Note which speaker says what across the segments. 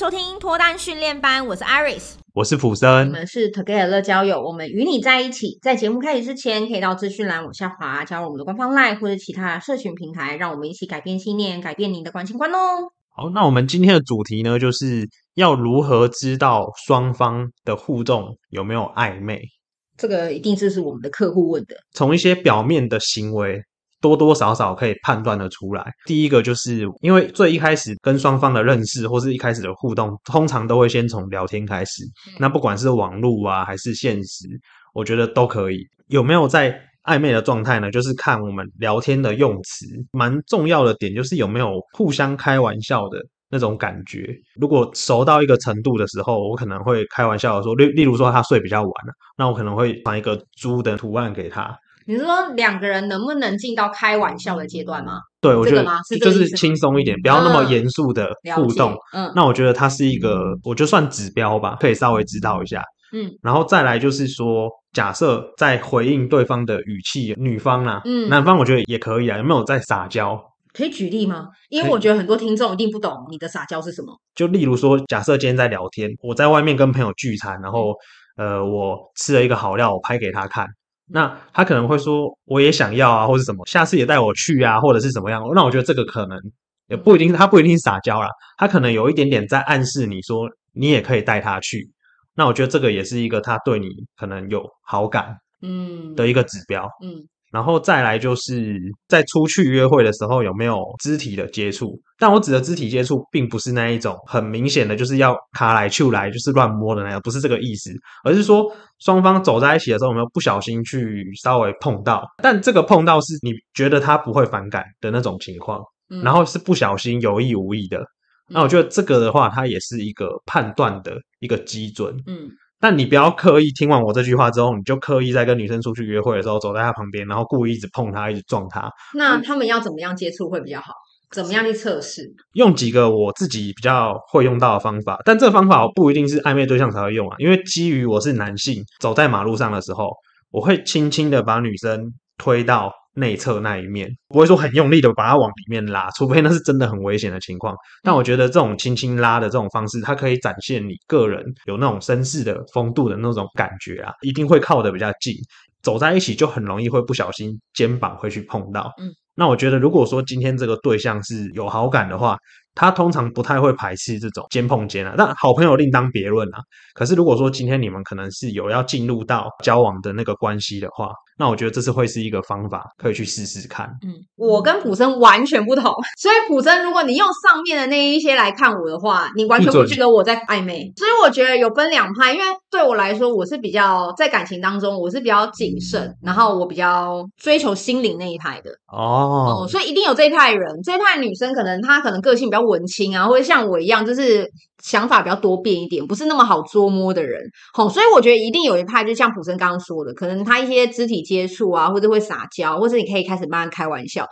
Speaker 1: 收听脱单训练班，我是 Iris，
Speaker 2: 我是普森，
Speaker 1: 我们是 Together 乐交友，我们与你在一起。在节目开始之前，可以到资讯栏往下滑，加入我们的官方 LINE 或者其他社群平台，让我们一起改变信念，改变你的感情观哦。
Speaker 2: 好，那我们今天的主题呢，就是要如何知道双方的互动有没有暧昧？
Speaker 1: 这个一定是是我们的客户问的，
Speaker 2: 从一些表面的行为。多多少少可以判断的出来。第一个就是因为最一开始跟双方的认识或是一开始的互动，通常都会先从聊天开始。那不管是网络啊还是现实，我觉得都可以。有没有在暧昧的状态呢？就是看我们聊天的用词。蛮重要的点就是有没有互相开玩笑的那种感觉。如果熟到一个程度的时候，我可能会开玩笑的说，例例如说他睡比较晚了，那我可能会传一个猪的图案给他。
Speaker 1: 你是说两个人能不能进到开玩笑的阶段吗？
Speaker 2: 对，我觉得就是轻松一点，不要那么严肃的互动。嗯，那我觉得它是一个，我就算指标吧，可以稍微指导一下。嗯，然后再来就是说，假设在回应对方的语气，女方啊，嗯，男方我觉得也可以啊。有没有在撒娇？
Speaker 1: 可以举例吗？因为我觉得很多听众一定不懂你的撒娇是什么。
Speaker 2: 就例如说，假设今天在聊天，我在外面跟朋友聚餐，然后呃，我吃了一个好料，我拍给他看。那他可能会说，我也想要啊，或是什么，下次也带我去啊，或者是怎么样？那我觉得这个可能也不一定，他不一定是撒娇啦，他可能有一点点在暗示你说，你也可以带他去。那我觉得这个也是一个他对你可能有好感，嗯，的一个指标，嗯。嗯然后再来就是在出去约会的时候有没有肢体的接触？但我指的肢体接触，并不是那一种很明显的，就是要卡来去来，就是乱摸的那样，不是这个意思，而是说双方走在一起的时候有没有不小心去稍微碰到？但这个碰到是你觉得他不会反感的那种情况，然后是不小心有意无意的。那我觉得这个的话，它也是一个判断的一个基准。嗯。但你不要刻意听完我这句话之后，你就刻意在跟女生出去约会的时候，走在她旁边，然后故意一直碰她，一直撞她。
Speaker 1: 那他们要怎么样接触会比较好？怎么样去测试？
Speaker 2: 用几个我自己比较会用到的方法，但这个方法我不一定是暧昧对象才会用啊。因为基于我是男性，走在马路上的时候，我会轻轻的把女生推到。内侧那一面不会说很用力的把它往里面拉，除非那是真的很危险的情况。但我觉得这种轻轻拉的这种方式，它可以展现你个人有那种绅士的风度的那种感觉啊，一定会靠得比较近，走在一起就很容易会不小心肩膀会去碰到。嗯，那我觉得如果说今天这个对象是有好感的话，他通常不太会排斥这种肩碰肩啊。但好朋友另当别论啊。可是如果说今天你们可能是有要进入到交往的那个关系的话，那我觉得这是会是一个方法，可以去试试看。
Speaker 1: 嗯，我跟普森完全不同，所以普森，如果你用上面的那一些来看我的话，你完全不觉得我在暧昧。所以我觉得有分两派，因为对我来说，我是比较在感情当中，我是比较谨慎，然后我比较追求心灵那一派的。哦，哦，所以一定有这一派人，这一派女生可能她可能个性比较文青啊，或者像我一样，就是。想法比较多变一点，不是那么好捉摸的人，吼，所以我觉得一定有一派，就像普生刚刚说的，可能他一些肢体接触啊，或者会撒娇，或者你可以开始慢慢开玩笑。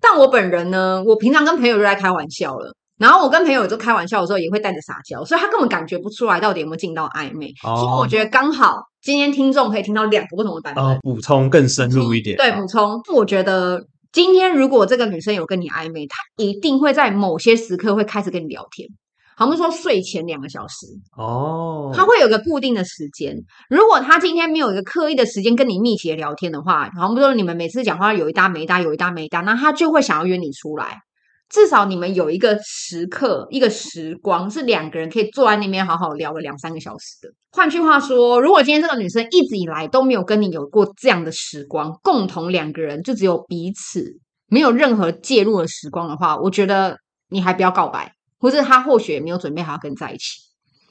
Speaker 1: 但我本人呢，我平常跟朋友就在开玩笑了，然后我跟朋友就开玩笑的时候也会带着撒娇，所以他根本感觉不出来到底有没有进到暧昧。哦、所以我觉得刚好今天听众可以听到两个不同的版本，
Speaker 2: 补充更深入一点。
Speaker 1: 对，补充。我觉得今天如果这个女生有跟你暧昧，她一定会在某些时刻会开始跟你聊天。好像说睡前两个小时哦，他会有个固定的时间。如果他今天没有一个刻意的时间跟你密集的聊天的话，好像不说你们每次讲话有一搭没一搭，有一搭没一搭，那他就会想要约你出来。至少你们有一个时刻，一个时光是两个人可以坐在那边好好聊个两三个小时的。换句话说，如果今天这个女生一直以来都没有跟你有过这样的时光，共同两个人就只有彼此，没有任何介入的时光的话，我觉得你还不要告白。或是他或许也没有准备好要跟你在一起，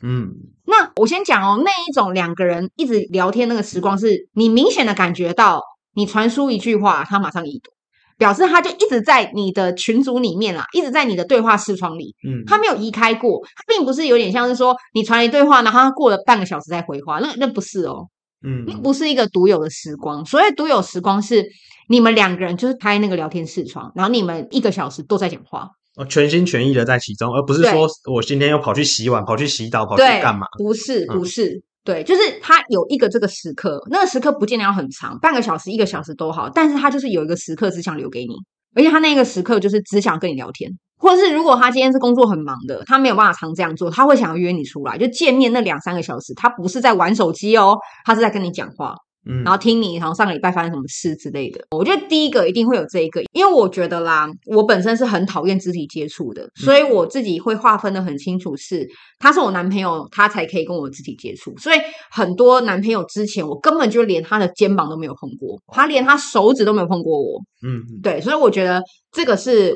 Speaker 1: 嗯，那我先讲哦，那一种两个人一直聊天那个时光，是你明显的感觉到，你传输一句话，他马上已读，表示他就一直在你的群组里面啦，一直在你的对话视窗里，嗯，他没有移开过，他并不是有点像是说你传一对话，然后他过了半个小时再回话，那那不是哦，嗯，那不是一个独有的时光，所谓独有时光是你们两个人就是开那个聊天视窗，然后你们一个小时都在讲话。
Speaker 2: 哦，全心全意的在其中，而不是说我今天又跑去洗碗、跑去洗澡、跑去干嘛？
Speaker 1: 不是，不是，嗯、对，就是他有一个这个时刻，那个时刻不见得要很长，半个小时、一个小时都好，但是他就是有一个时刻只想留给你，而且他那个时刻就是只想跟你聊天，或者是如果他今天是工作很忙的，他没有办法常这样做，他会想要约你出来，就见面那两三个小时，他不是在玩手机哦，他是在跟你讲话。嗯，然后听你好像上个礼拜发生什么事之类的，我觉得第一个一定会有这一个，因为我觉得啦，我本身是很讨厌肢体接触的，所以我自己会划分的很清楚是，是他是我男朋友，他才可以跟我肢体接触，所以很多男朋友之前我根本就连他的肩膀都没有碰过，他连他手指都没有碰过我，嗯，对，所以我觉得这个是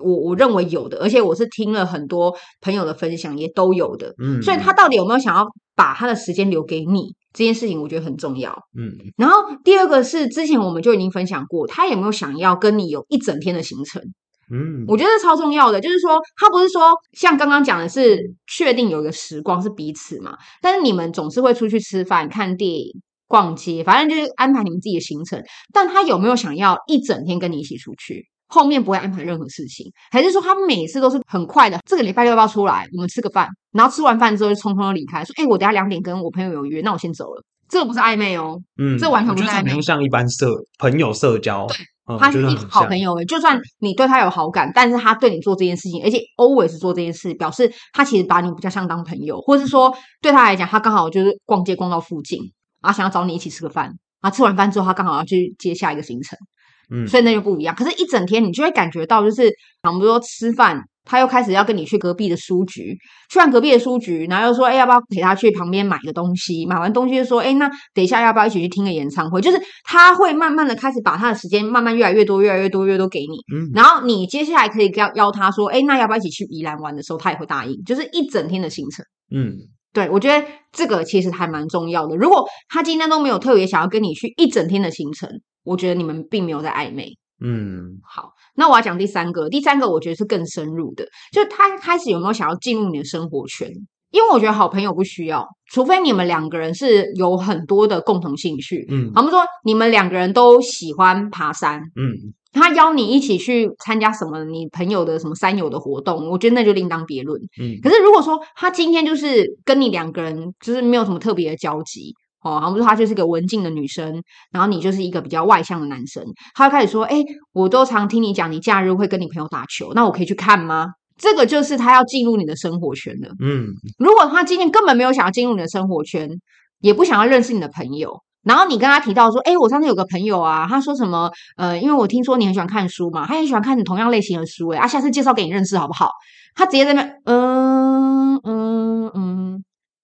Speaker 1: 我我认为有的，而且我是听了很多朋友的分享也都有的，嗯，所以他到底有没有想要把他的时间留给你？这件事情我觉得很重要，嗯，然后第二个是之前我们就已经分享过，他有没有想要跟你有一整天的行程？嗯，我觉得超重要的，就是说他不是说像刚刚讲的是确定有一个时光是彼此嘛，但是你们总是会出去吃饭、看电影、逛街，反正就是安排你们自己的行程。但他有没有想要一整天跟你一起出去？后面不会安排任何事情，还是说他每次都是很快的？这个礼拜六要不要出来？我们吃个饭，然后吃完饭之后就匆匆的离开，说：“哎、欸，我等下两点跟我朋友有约，那我先走了。”这个不是暧昧哦，嗯，这完全不是暧昧，就像
Speaker 2: 一般社朋友社交，
Speaker 1: 对，嗯、他是一好朋友诶，就算你对他有好感，但是他对你做这件事情，而且 always 做这件事，表示他其实把你比较像当朋友，或者是说对他来讲，他刚好就是逛街逛到附近，啊，想要找你一起吃个饭，啊，吃完饭之后他刚好要去接下一个行程。嗯，所以那就不一样。可是，一整天你就会感觉到，就是，比如说吃饭，他又开始要跟你去隔壁的书局，去完隔壁的书局，然后又说，哎，要不要陪他去旁边买个东西？买完东西就说，哎，那等一下要不要一起去听个演唱会？就是他会慢慢的开始把他的时间慢慢越来越多，越来越多，越多给你。嗯，然后你接下来可以邀邀他说，哎，那要不要一起去宜兰玩的时候，他也会答应。就是一整天的行程。嗯，对，我觉得这个其实还蛮重要的。如果他今天都没有特别想要跟你去一整天的行程。我觉得你们并没有在暧昧，嗯，好，那我要讲第三个，第三个我觉得是更深入的，就是他开始有没有想要进入你的生活圈？因为我觉得好朋友不需要，除非你们两个人是有很多的共同兴趣，嗯，我们说你们两个人都喜欢爬山，嗯，他邀你一起去参加什么你朋友的什么山友的活动，我觉得那就另当别论，嗯，可是如果说他今天就是跟你两个人就是没有什么特别的交集。哦，他们说她就是个文静的女生，然后你就是一个比较外向的男生。他就开始说：“哎，我都常听你讲，你假日会跟你朋友打球，那我可以去看吗？”这个就是他要进入你的生活圈了。嗯，如果他今天根本没有想要进入你的生活圈，也不想要认识你的朋友，然后你跟他提到说：“哎，我上次有个朋友啊，他说什么？呃，因为我听说你很喜欢看书嘛，他也喜欢看你同样类型的书，哎，啊，下次介绍给你认识好不好？”他直接在那嗯嗯。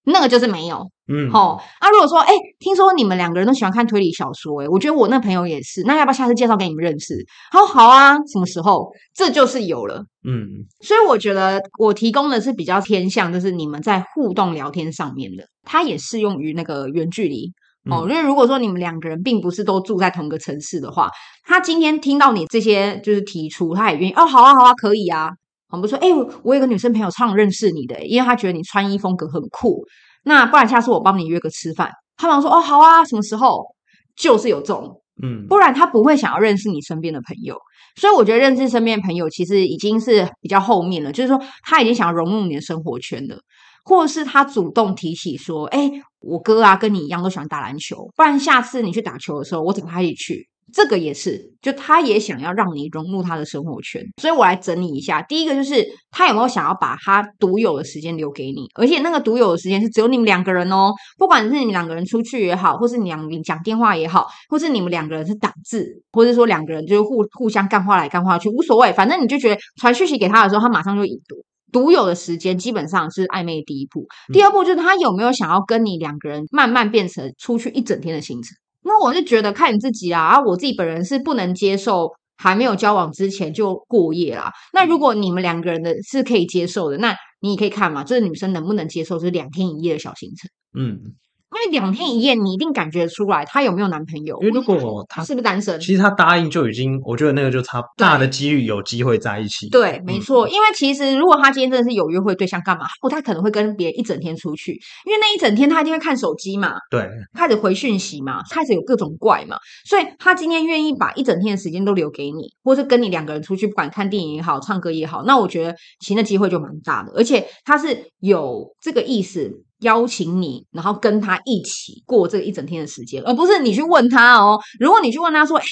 Speaker 1: 那个就是没有，嗯，好啊。如果说，哎，听说你们两个人都喜欢看推理小说，哎，我觉得我那朋友也是，那要不要下次介绍给你们认识？好，好啊，什么时候？这就是有了，嗯。所以我觉得我提供的是比较偏向，就是你们在互动聊天上面的，它也适用于那个远距离哦。因为如果说你们两个人并不是都住在同个城市的话，他今天听到你这些就是提出，他也愿意哦，好啊，好啊，可以啊。我们说，哎，我有个女生朋友超想认识你的，因为她觉得你穿衣风格很酷。那不然下次我帮你约个吃饭。他们说，哦，好啊，什么时候？就是有这种，嗯，不然他不会想要认识你身边的朋友。所以我觉得认识身边的朋友其实已经是比较后面了，就是说他已经想要融入你的生活圈了，或者是他主动提起说，哎，我哥啊跟你一样都喜欢打篮球，不然下次你去打球的时候，我找他一起去。这个也是，就他也想要让你融入他的生活圈，所以我来整理一下。第一个就是他有没有想要把他独有的时间留给你，而且那个独有的时间是只有你们两个人哦，不管是你们两个人出去也好，或是你两个人讲电话也好，或是你们两个人是打字，或者说两个人就是互互相干话来干话去，无所谓，反正你就觉得传讯息给他的时候，他马上就已读。独有的时间基本上是暧昧第一步，第二步就是他有没有想要跟你两个人慢慢变成出去一整天的行程。那我是觉得看你自己啊，啊，我自己本人是不能接受还没有交往之前就过夜啦。那如果你们两个人的是可以接受的，那你也可以看嘛，这个女生能不能接受，就是两天一夜的小行程。嗯。因为两天一夜，你一定感觉出来他有没有男朋友。因为如果他是不是单身，
Speaker 2: 其实他答应就已经，我觉得那个就差大的几率有机会在一起。
Speaker 1: 对，没错。嗯、因为其实如果他今天真的是有约会对象，干嘛？不太可能会跟别人一整天出去，因为那一整天他一定会看手机嘛，
Speaker 2: 对，
Speaker 1: 开始回讯息嘛，开始有各种怪嘛，所以他今天愿意把一整天的时间都留给你，或是跟你两个人出去，不管看电影也好，唱歌也好，那我觉得其实那机会就蛮大的，而且他是有这个意思。邀请你，然后跟他一起过这一整天的时间，而不是你去问他哦。如果你去问他说：“哎，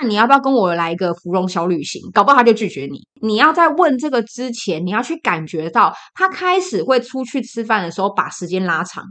Speaker 1: 那你要不要跟我来一个芙蓉小旅行？”搞不好他就拒绝你。你要在问这个之前，你要去感觉到他开始会出去吃饭的时候把时间拉长，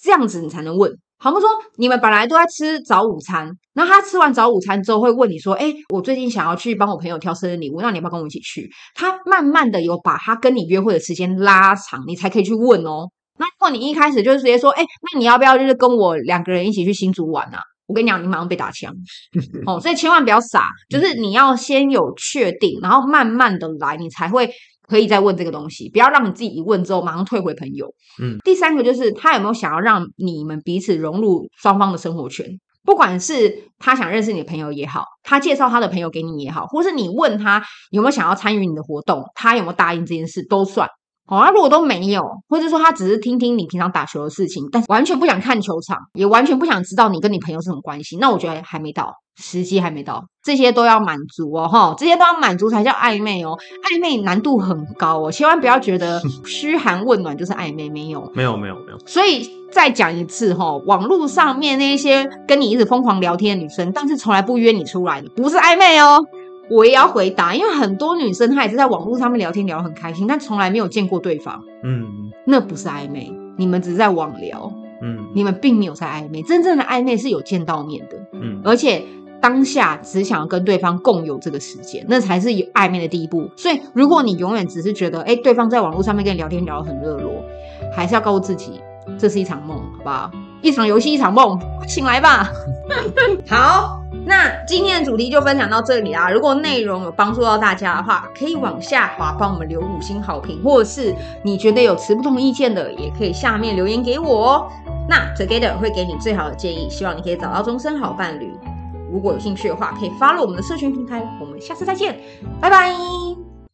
Speaker 1: 这样子你才能问。好比说，你们本来都在吃早午餐，那他吃完早午餐之后会问你说：“哎，我最近想要去帮我朋友挑生日礼物，那你要不要跟我一起去？”他慢慢的有把他跟你约会的时间拉长，你才可以去问哦。那如果你一开始就直接说，哎，那你要不要就是跟我两个人一起去新竹玩啊？我跟你讲，你马上被打枪 哦，所以千万不要傻，就是你要先有确定，然后慢慢的来，你才会可以再问这个东西，不要让你自己一问之后马上退回朋友。嗯，第三个就是他有没有想要让你们彼此融入双方的生活圈，不管是他想认识你的朋友也好，他介绍他的朋友给你也好，或是你问他有没有想要参与你的活动，他有没有答应这件事都算。好啊，如果都没有，或者说他只是听听你平常打球的事情，但完全不想看球场，也完全不想知道你跟你朋友是什么关系，那我觉得还没到，时机还没到，这些都要满足哦，哈，这些都要满足才叫暧昧哦，暧昧难度很高哦，千万不要觉得 嘘寒问暖就是暧昧，没有，
Speaker 2: 没有，没有，没有。
Speaker 1: 所以再讲一次哈，网络上面那些跟你一直疯狂聊天的女生，但是从来不约你出来的，不是暧昧哦。我也要回答，因为很多女生她也是在网络上面聊天聊得很开心，但从来没有见过对方。嗯，那不是暧昧，你们只是在网聊。嗯，你们并没有在暧昧，真正的暧昧是有见到面的。嗯，而且当下只想要跟对方共有这个时间，那才是有暧昧的第一步。所以，如果你永远只是觉得，哎，对方在网络上面跟你聊天聊得很热络，还是要告诉自己，这是一场梦，好不好？一场游戏，一场梦，醒来吧。好。那今天的主题就分享到这里啦。如果内容有帮助到大家的话，可以往下滑帮我们留五星好评，或者是你觉得有持不同意见的，也可以下面留言给我哦。那 Together 会给你最好的建议，希望你可以找到终身好伴侣。如果有兴趣的话，可以发入我们的社群平台。我们下次再见，拜拜。